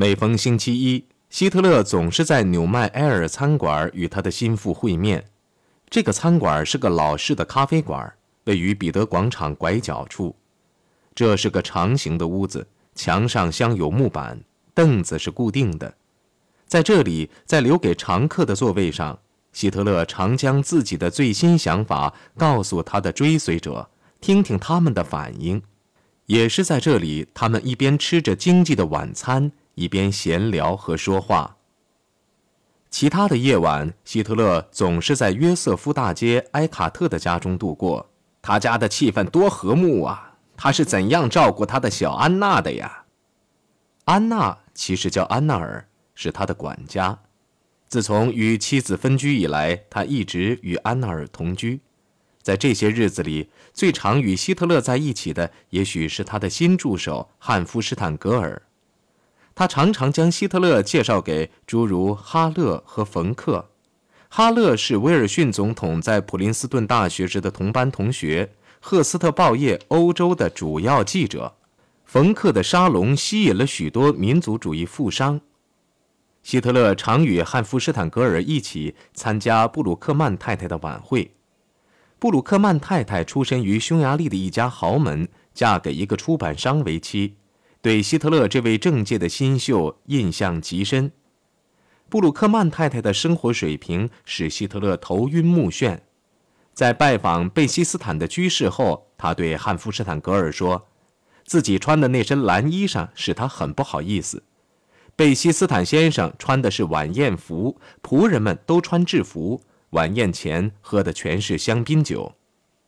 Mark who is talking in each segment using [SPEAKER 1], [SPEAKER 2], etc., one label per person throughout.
[SPEAKER 1] 每逢星期一，希特勒总是在纽麦埃尔餐馆与他的心腹会面。这个餐馆是个老式的咖啡馆，位于彼得广场拐角处。这是个长形的屋子，墙上镶有木板，凳子是固定的。在这里，在留给常客的座位上，希特勒常将自己的最新想法告诉他的追随者，听听他们的反应。也是在这里，他们一边吃着经济的晚餐。一边闲聊和说话。其他的夜晚，希特勒总是在约瑟夫大街埃卡特的家中度过。他家的气氛多和睦啊！他是怎样照顾他的小安娜的呀？安娜其实叫安娜尔，是他的管家。自从与妻子分居以来，他一直与安娜尔同居。在这些日子里，最常与希特勒在一起的，也许是他的新助手汉夫施坦格尔。他常常将希特勒介绍给诸如哈勒和冯克。哈勒是威尔逊总统在普林斯顿大学时的同班同学，《赫斯特报业》欧洲的主要记者。冯克的沙龙吸引了许多民族主义富商。希特勒常与汉弗施坦格尔一起参加布鲁克曼太太的晚会。布鲁克曼太太出身于匈牙利的一家豪门，嫁给一个出版商为妻。对希特勒这位政界的新秀印象极深，布鲁克曼太太的生活水平使希特勒头晕目眩。在拜访贝希斯坦的居室后，他对汉弗施坦格尔说：“自己穿的那身蓝衣裳使他很不好意思。贝希斯坦先生穿的是晚宴服，仆人们都穿制服。晚宴前喝的全是香槟酒。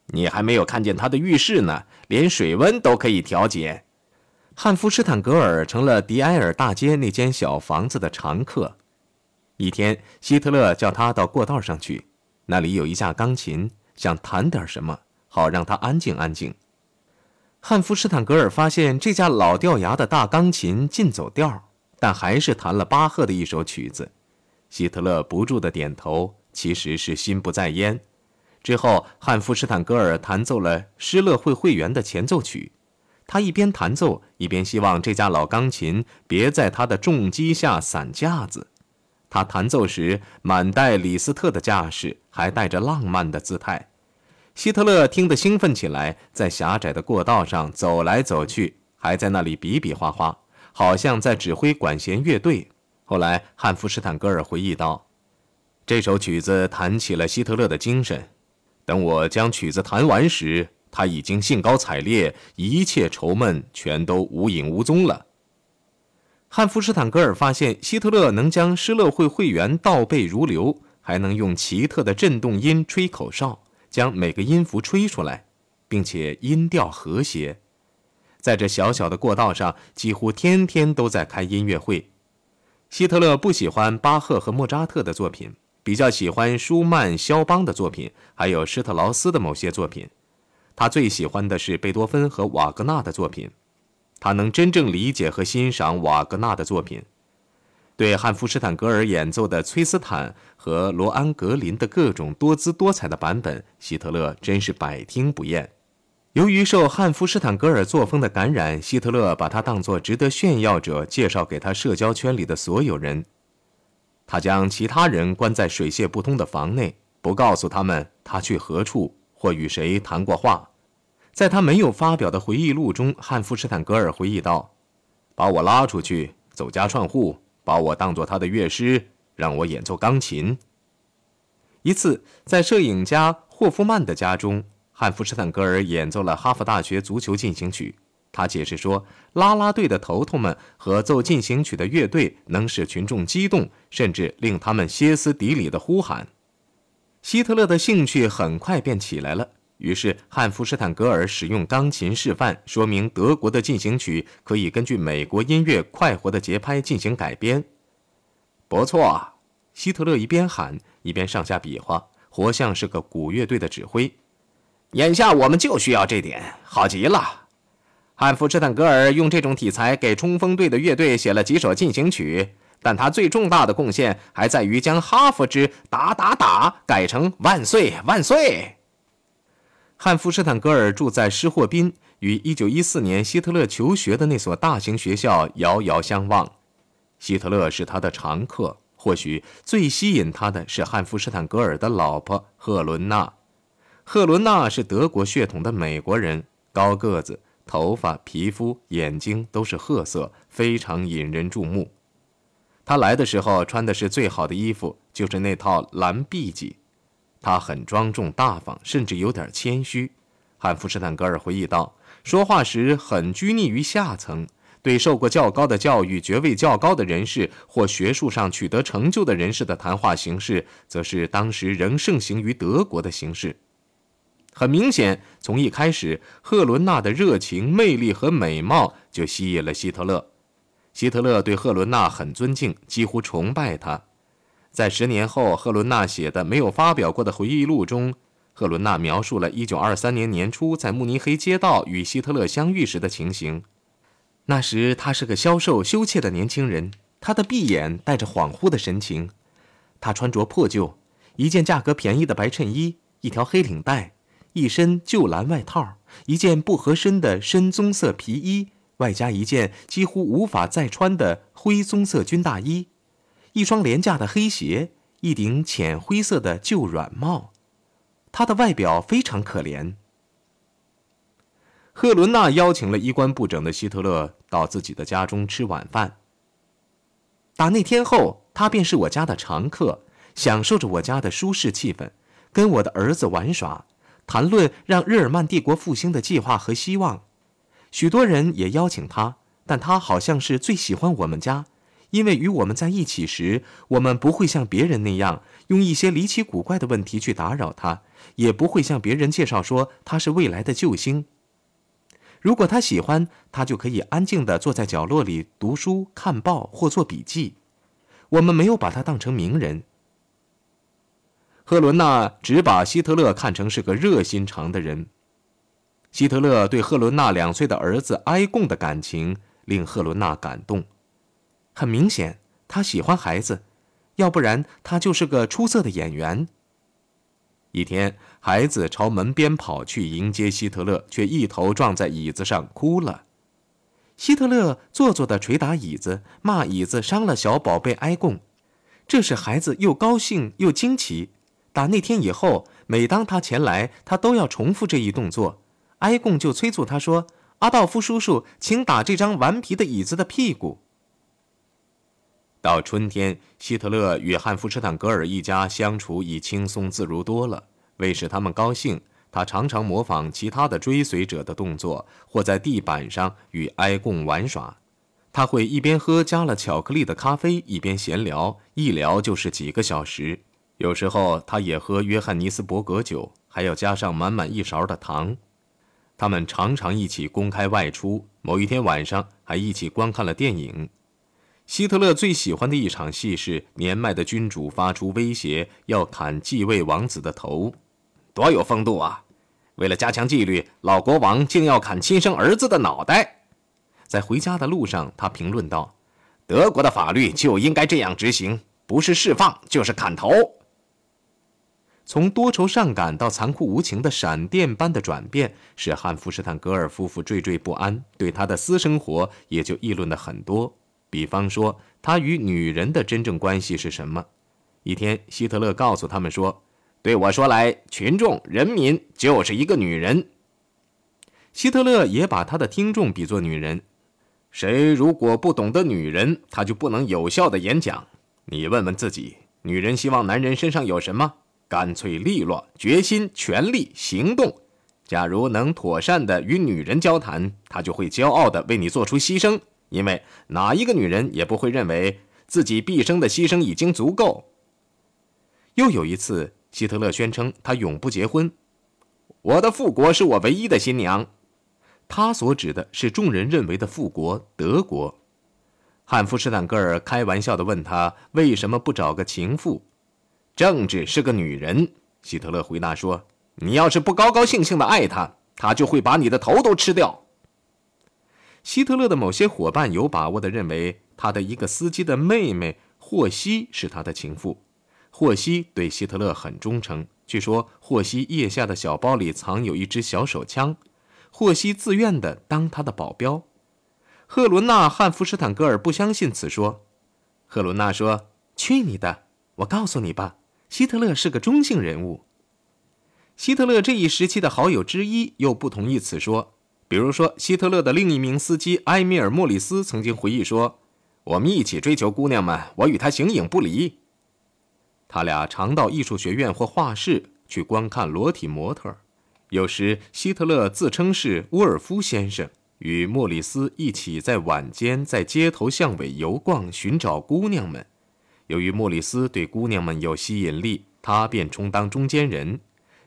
[SPEAKER 1] 你还没有看见他的浴室呢，连水温都可以调节。”汉弗施坦格尔成了迪埃尔大街那间小房子的常客。一天，希特勒叫他到过道上去，那里有一架钢琴，想弹点什么，好让他安静安静。汉弗施坦格尔发现这架老掉牙的大钢琴尽走调，但还是弹了巴赫的一首曲子。希特勒不住的点头，其实是心不在焉。之后，汉弗施坦格尔弹奏了施乐会会员的前奏曲。他一边弹奏，一边希望这架老钢琴别在他的重击下散架子。他弹奏时满带李斯特的架势，还带着浪漫的姿态。希特勒听得兴奋起来，在狭窄的过道上走来走去，还在那里比比划划，好像在指挥管弦乐队。后来，汉弗施坦格尔回忆道：“这首曲子弹起了希特勒的精神。等我将曲子弹完时。”他已经兴高采烈，一切愁闷全都无影无踪了。汉弗施坦格尔发现希特勒能将施乐会会员倒背如流，还能用奇特的振动音吹口哨，将每个音符吹出来，并且音调和谐。在这小小的过道上，几乎天天都在开音乐会。希特勒不喜欢巴赫和莫扎特的作品，比较喜欢舒曼、肖邦的作品，还有施特劳斯的某些作品。他最喜欢的是贝多芬和瓦格纳的作品，他能真正理解和欣赏瓦格纳的作品。对汉弗施坦格尔演奏的崔斯坦和罗安格林的各种多姿多彩的版本，希特勒真是百听不厌。由于受汉弗施坦格尔作风的感染，希特勒把他当作值得炫耀者，介绍给他社交圈里的所有人。他将其他人关在水泄不通的房内，不告诉他们他去何处。或与谁谈过话，在他没有发表的回忆录中，汉弗施坦格尔回忆道：“把我拉出去，走家串户，把我当作他的乐师，让我演奏钢琴。”一次，在摄影家霍夫曼的家中，汉弗施坦格尔演奏了哈佛大学足球进行曲。他解释说，啦啦队的头头们合奏进行曲的乐队能使群众激动，甚至令他们歇斯底里的呼喊。希特勒的兴趣很快便起来了。于是，汉弗施坦格尔使用钢琴示范，说明德国的进行曲可以根据美国音乐快活的节拍进行改编。不错，希特勒一边喊一边上下比划，活像是个鼓乐队的指挥。眼下我们就需要这点，好极了。汉弗施坦格尔用这种题材给冲锋队的乐队写了几首进行曲。但他最重大的贡献还在于将哈佛之“打打打”改成“万岁万岁”。汉弗施坦格尔住在施霍宾，与1914年希特勒求学的那所大型学校遥遥相望。希特勒是他的常客，或许最吸引他的是汉弗施坦格尔的老婆赫伦娜。赫伦娜是德国血统的美国人，高个子，头发、皮肤、眼睛都是褐色，非常引人注目。他来的时候穿的是最好的衣服，就是那套蓝碧玺。她很庄重大方，甚至有点谦虚。汉弗施坦格尔回忆道：“说话时很拘泥于下层。”对受过较高的教育、爵位较高的人士或学术上取得成就的人士的谈话形式，则是当时仍盛行于德国的形式。很明显，从一开始，赫伦娜的热情、魅力和美貌就吸引了希特勒。希特勒对赫伦娜很尊敬，几乎崇拜她。在十年后，赫伦娜写的没有发表过的回忆录中，赫伦娜描述了1923年年初在慕尼黑街道与希特勒相遇时的情形。那时他是个消瘦羞怯的年轻人，他的闭眼带着恍惚的神情。他穿着破旧，一件价格便宜的白衬衣，一条黑领带，一身旧蓝外套，一件不合身的深棕色皮衣，外加一件几乎无法再穿的灰棕色军大衣，一双廉价的黑鞋，一顶浅灰色的旧软帽。他的外表非常可怜。赫伦娜邀请了衣冠不整的希特勒到自己的家中吃晚饭。打那天后，他便是我家的常客，享受着我家的舒适气氛，跟我的儿子玩耍，谈论让日耳曼帝国复兴的计划和希望。许多人也邀请他，但他好像是最喜欢我们家，因为与我们在一起时，我们不会像别人那样用一些离奇古怪的问题去打扰他，也不会向别人介绍说他是未来的救星。如果他喜欢，他就可以安静地坐在角落里读书、看报或做笔记。我们没有把他当成名人。赫伦娜只把希特勒看成是个热心肠的人。希特勒对赫伦娜两岁的儿子埃贡的感情令赫伦娜感动。很明显，他喜欢孩子，要不然他就是个出色的演员。一天，孩子朝门边跑去迎接希特勒，却一头撞在椅子上哭了。希特勒做作地捶打椅子，骂椅子伤了小宝贝埃贡，这使孩子又高兴又惊奇。打那天以后，每当他前来，他都要重复这一动作。埃贡就催促他说：“阿道夫叔叔，请打这张顽皮的椅子的屁股。”到春天，希特勒与汉弗施坦格尔一家相处已轻松自如多了。为使他们高兴，他常常模仿其他的追随者的动作，或在地板上与埃贡玩耍。他会一边喝加了巧克力的咖啡，一边闲聊，一聊就是几个小时。有时候，他也喝约翰尼斯伯格酒，还要加上满满一勺的糖。他们常常一起公开外出，某一天晚上还一起观看了电影。希特勒最喜欢的一场戏是年迈的君主发出威胁，要砍继位王子的头，多有风度啊！为了加强纪律，老国王竟要砍亲生儿子的脑袋。在回家的路上，他评论道：“德国的法律就应该这样执行，不是释放就是砍头。”从多愁善感到残酷无情的闪电般的转变，使汉弗施坦格尔夫妇惴惴不安，对他的私生活也就议论的很多。比方说，他与女人的真正关系是什么？一天，希特勒告诉他们说：“对我说来，群众人民就是一个女人。”希特勒也把他的听众比作女人。谁如果不懂得女人，他就不能有效的演讲。你问问自己，女人希望男人身上有什么？干脆利落、决心、全力、行动。假如能妥善的与女人交谈，她就会骄傲的为你做出牺牲。因为哪一个女人也不会认为自己毕生的牺牲已经足够。又有一次，希特勒宣称他永不结婚，我的复国是我唯一的新娘。他所指的是众人认为的复国德国。汉弗施坦格尔开玩笑地问他为什么不找个情妇？政治是个女人，希特勒回答说：“你要是不高高兴兴的爱她，她就会把你的头都吃掉。”希特勒的某些伙伴有把握地认为，他的一个司机的妹妹霍希是他的情妇。霍希对希特勒很忠诚，据说霍希腋下的小包里藏有一支小手枪，霍希自愿地当他的保镖。赫伦娜·汉弗施坦格尔不相信此说，赫伦娜说：“去你的！我告诉你吧，希特勒是个中性人物。”希特勒这一时期的好友之一又不同意此说。比如说，希特勒的另一名司机埃米尔·莫里斯曾经回忆说：“我们一起追求姑娘们，我与他形影不离。”他俩常到艺术学院或画室去观看裸体模特。有时，希特勒自称是沃尔夫先生，与莫里斯一起在晚间在街头巷尾游逛，寻找姑娘们。由于莫里斯对姑娘们有吸引力，他便充当中间人。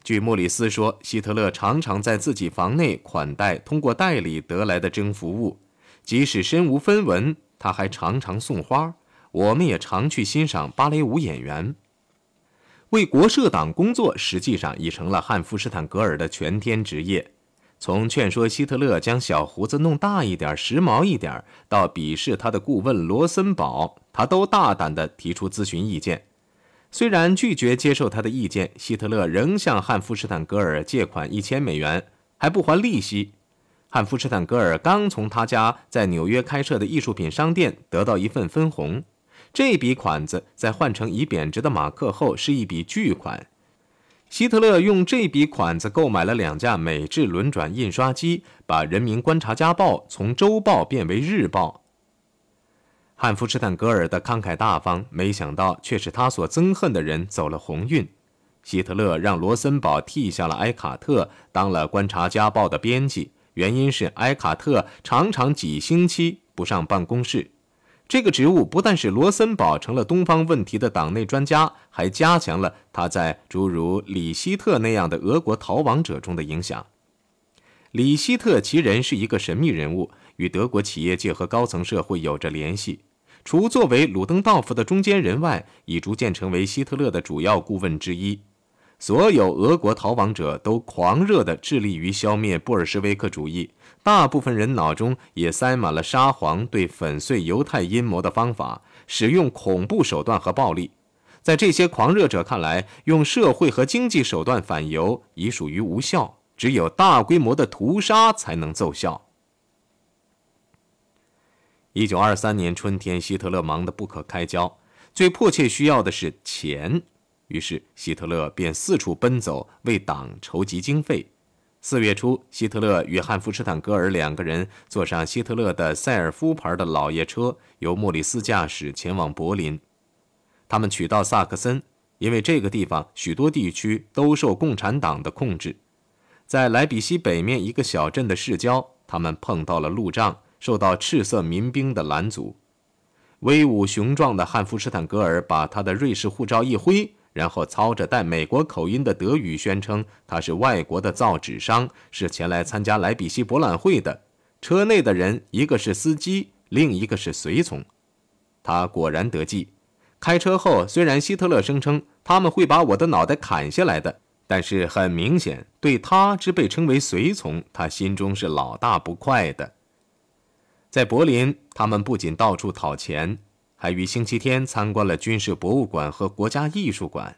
[SPEAKER 1] 据莫里斯说，希特勒常常在自己房内款待通过代理得来的征服物，即使身无分文，他还常常送花。我们也常去欣赏芭蕾舞演员。为国社党工作，实际上已成了汉弗施坦格尔的全天职业。从劝说希特勒将小胡子弄大一点、时髦一点，到鄙视他的顾问罗森堡，他都大胆地提出咨询意见。虽然拒绝接受他的意见，希特勒仍向汉弗施坦格尔借款一千美元，还不还利息。汉弗施坦格尔刚从他家在纽约开设的艺术品商店得到一份分红，这笔款子在换成已贬值的马克后是一笔巨款。希特勒用这笔款子购买了两架美制轮转印刷机，把《人民观察家报》从周报变为日报。汉弗施坦格尔的慷慨大方，没想到却使他所憎恨的人走了鸿运。希特勒让罗森堡替下了埃卡特，当了《观察家报》的编辑，原因是埃卡特常常几星期不上办公室。这个职务不但使罗森堡成了东方问题的党内专家，还加强了他在诸如里希特那样的俄国逃亡者中的影响。里希特其人是一个神秘人物。与德国企业界和高层社会有着联系，除作为鲁登道夫的中间人外，已逐渐成为希特勒的主要顾问之一。所有俄国逃亡者都狂热地致力于消灭布尔什维克主义，大部分人脑中也塞满了沙皇对粉碎犹太阴谋的方法，使用恐怖手段和暴力。在这些狂热者看来，用社会和经济手段反犹已属于无效，只有大规模的屠杀才能奏效。一九二三年春天，希特勒忙得不可开交，最迫切需要的是钱。于是，希特勒便四处奔走，为党筹集经费。四月初，希特勒与汉弗施坦格尔两个人坐上希特勒的塞尔夫牌的老爷车，由莫里斯驾驶前往柏林。他们取到萨克森，因为这个地方许多地区都受共产党的控制。在莱比锡北面一个小镇的市郊，他们碰到了路障。受到赤色民兵的拦阻，威武雄壮的汉弗施坦格尔把他的瑞士护照一挥，然后操着带美国口音的德语宣称他是外国的造纸商，是前来参加莱比锡博览会的。车内的人一个是司机，另一个是随从。他果然得计。开车后，虽然希特勒声称他们会把我的脑袋砍下来的，但是很明显，对他之被称为随从，他心中是老大不快的。在柏林，他们不仅到处讨钱，还于星期天参观了军事博物馆和国家艺术馆。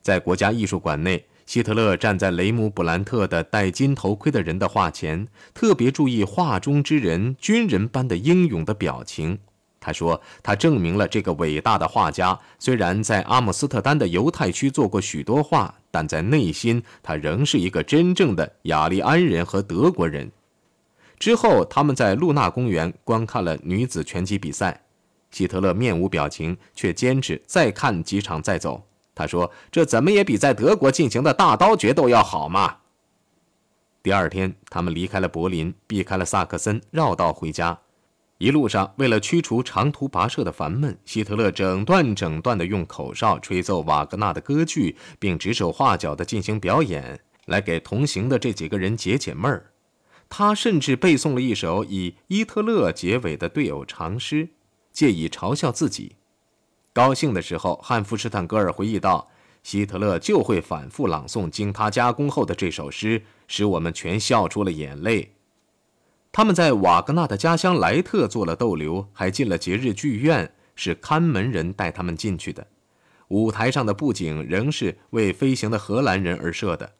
[SPEAKER 1] 在国家艺术馆内，希特勒站在雷姆·布兰特的戴金头盔的人的画前，特别注意画中之人军人般的英勇的表情。他说：“他证明了这个伟大的画家，虽然在阿姆斯特丹的犹太区做过许多画，但在内心，他仍是一个真正的雅利安人和德国人。”之后，他们在露娜公园观看了女子拳击比赛。希特勒面无表情，却坚持再看几场再走。他说：“这怎么也比在德国进行的大刀决斗要好嘛。”第二天，他们离开了柏林，避开了萨克森，绕道回家。一路上，为了驱除长途跋涉的烦闷，希特勒整段整段地用口哨吹奏瓦格纳的歌剧，并指手画脚地进行表演，来给同行的这几个人解解闷儿。他甚至背诵了一首以伊特勒结尾的对偶长诗，借以嘲笑自己。高兴的时候，汉弗施坦格尔回忆道：“希特勒就会反复朗诵经他加工后的这首诗，使我们全笑出了眼泪。”他们在瓦格纳的家乡莱特做了逗留，还进了节日剧院，是看门人带他们进去的。舞台上的布景仍是为飞行的荷兰人而设的。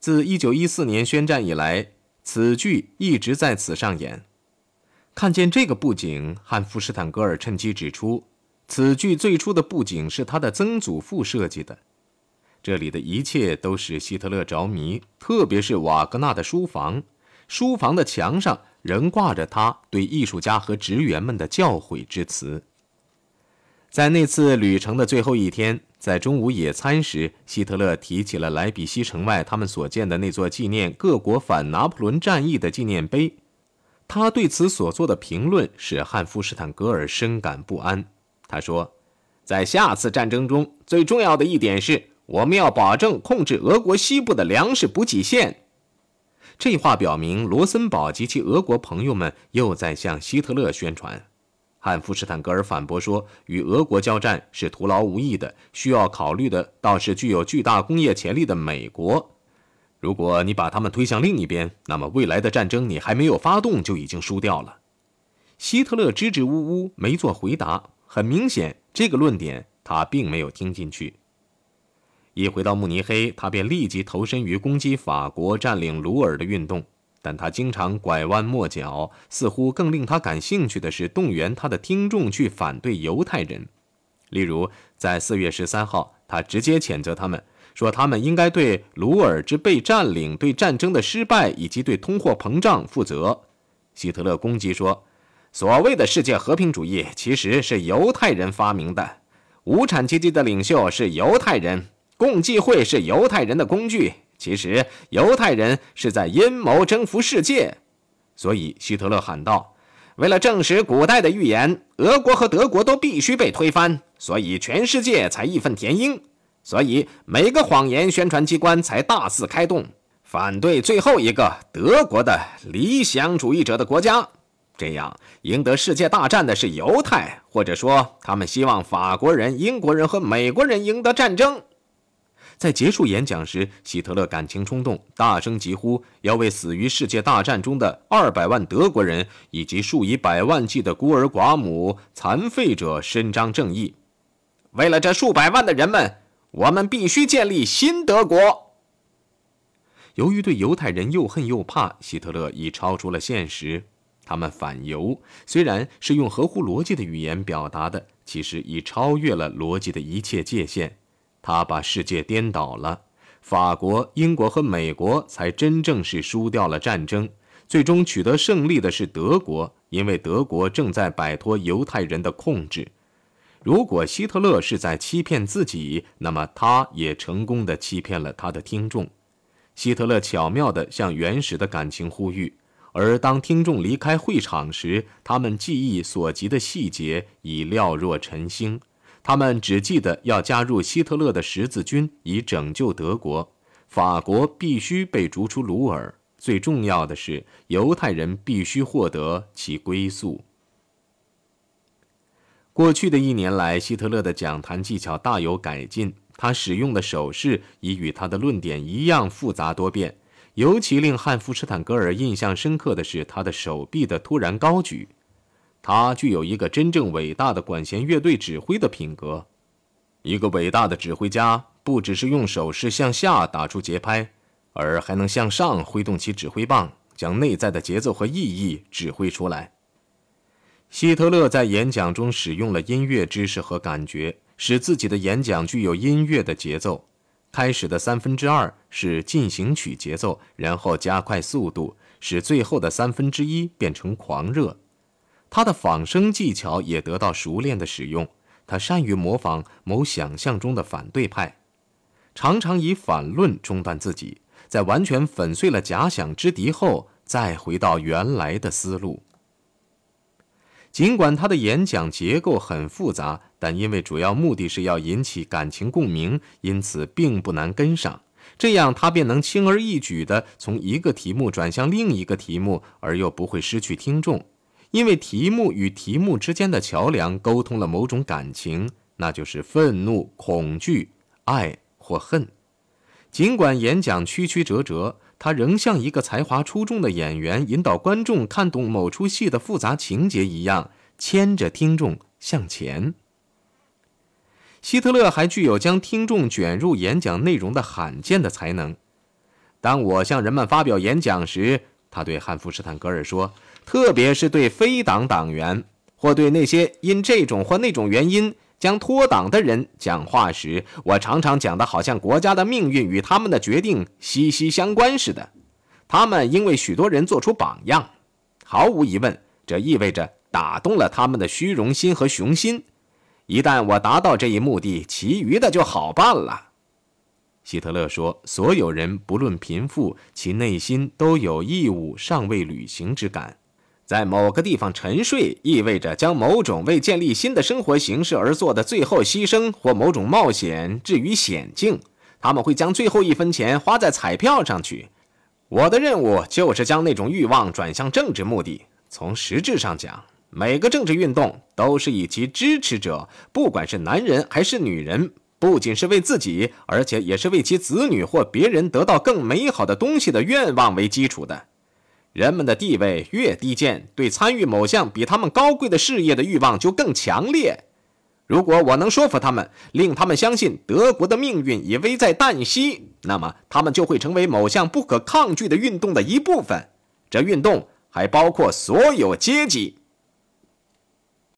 [SPEAKER 1] 自1914年宣战以来。此剧一直在此上演。看见这个布景，汉弗施坦格尔趁机指出，此剧最初的布景是他的曾祖父设计的。这里的一切都使希特勒着迷，特别是瓦格纳的书房。书房的墙上仍挂着他对艺术家和职员们的教诲之词。在那次旅程的最后一天，在中午野餐时，希特勒提起了莱比锡城外他们所建的那座纪念各国反拿破仑战役的纪念碑。他对此所做的评论使汉夫施坦格尔深感不安。他说：“在下次战争中，最重要的一点是，我们要保证控制俄国西部的粮食补给线。”这话表明，罗森堡及其俄国朋友们又在向希特勒宣传。汉夫施坦格尔反驳说：“与俄国交战是徒劳无益的，需要考虑的倒是具有巨大工业潜力的美国。如果你把他们推向另一边，那么未来的战争你还没有发动就已经输掉了。”希特勒支支吾吾，没做回答。很明显，这个论点他并没有听进去。一回到慕尼黑，他便立即投身于攻击法国占领鲁尔的运动。但他经常拐弯抹角，似乎更令他感兴趣的是动员他的听众去反对犹太人。例如，在四月十三号，他直接谴责他们，说他们应该对鲁尔之被占领、对战争的失败以及对通货膨胀负责。希特勒攻击说：“所谓的世界和平主义其实是犹太人发明的，无产阶级的领袖是犹太人，共济会是犹太人的工具。”其实，犹太人是在阴谋征服世界，所以希特勒喊道：“为了证实古代的预言，俄国和德国都必须被推翻，所以全世界才义愤填膺，所以每个谎言宣传机关才大肆开动，反对最后一个德国的理想主义者的国家。这样，赢得世界大战的是犹太，或者说，他们希望法国人、英国人和美国人赢得战争。”在结束演讲时，希特勒感情冲动，大声疾呼：“要为死于世界大战中的二百万德国人以及数以百万计的孤儿寡母、残废者伸张正义！为了这数百万的人们，我们必须建立新德国。”由于对犹太人又恨又怕，希特勒已超出了现实。他们反犹，虽然是用合乎逻辑的语言表达的，其实已超越了逻辑的一切界限。他把世界颠倒了，法国、英国和美国才真正是输掉了战争，最终取得胜利的是德国，因为德国正在摆脱犹太人的控制。如果希特勒是在欺骗自己，那么他也成功的欺骗了他的听众。希特勒巧妙地向原始的感情呼吁，而当听众离开会场时，他们记忆所及的细节已了若晨星。他们只记得要加入希特勒的十字军，以拯救德国。法国必须被逐出鲁尔。最重要的是，犹太人必须获得其归宿。过去的一年来，希特勒的讲坛技巧大有改进。他使用的手势已与他的论点一样复杂多变。尤其令汉弗施坦格尔印象深刻的是他的手臂的突然高举。他具有一个真正伟大的管弦乐队指挥的品格。一个伟大的指挥家不只是用手势向下打出节拍，而还能向上挥动其指挥棒，将内在的节奏和意义指挥出来。希特勒在演讲中使用了音乐知识和感觉，使自己的演讲具有音乐的节奏。开始的三分之二是进行曲节奏，然后加快速度，使最后的三分之一变成狂热。他的仿生技巧也得到熟练的使用。他善于模仿某想象中的反对派，常常以反论中断自己，在完全粉碎了假想之敌后，再回到原来的思路。尽管他的演讲结构很复杂，但因为主要目的是要引起感情共鸣，因此并不难跟上。这样，他便能轻而易举地从一个题目转向另一个题目，而又不会失去听众。因为题目与题目之间的桥梁沟通了某种感情，那就是愤怒、恐惧、爱或恨。尽管演讲曲曲折折，他仍像一个才华出众的演员引导观众看懂某出戏的复杂情节一样，牵着听众向前。希特勒还具有将听众卷入演讲内容的罕见的才能。当我向人们发表演讲时，他对汉弗施坦格尔说。特别是对非党党员，或对那些因这种或那种原因将脱党的人讲话时，我常常讲的好像国家的命运与他们的决定息息相关似的。他们因为许多人做出榜样，毫无疑问，这意味着打动了他们的虚荣心和雄心。一旦我达到这一目的，其余的就好办了。希特勒说：“所有人不论贫富，其内心都有义务尚未履行之感。在某个地方沉睡，意味着将某种为建立新的生活形式而做的最后牺牲或某种冒险置于险境。他们会将最后一分钱花在彩票上去。我的任务就是将那种欲望转向政治目的。从实质上讲，每个政治运动都是以其支持者，不管是男人还是女人。”不仅是为自己，而且也是为其子女或别人得到更美好的东西的愿望为基础的。人们的地位越低贱，对参与某项比他们高贵的事业的欲望就更强烈。如果我能说服他们，令他们相信德国的命运已危在旦夕，那么他们就会成为某项不可抗拒的运动的一部分。这运动还包括所有阶级。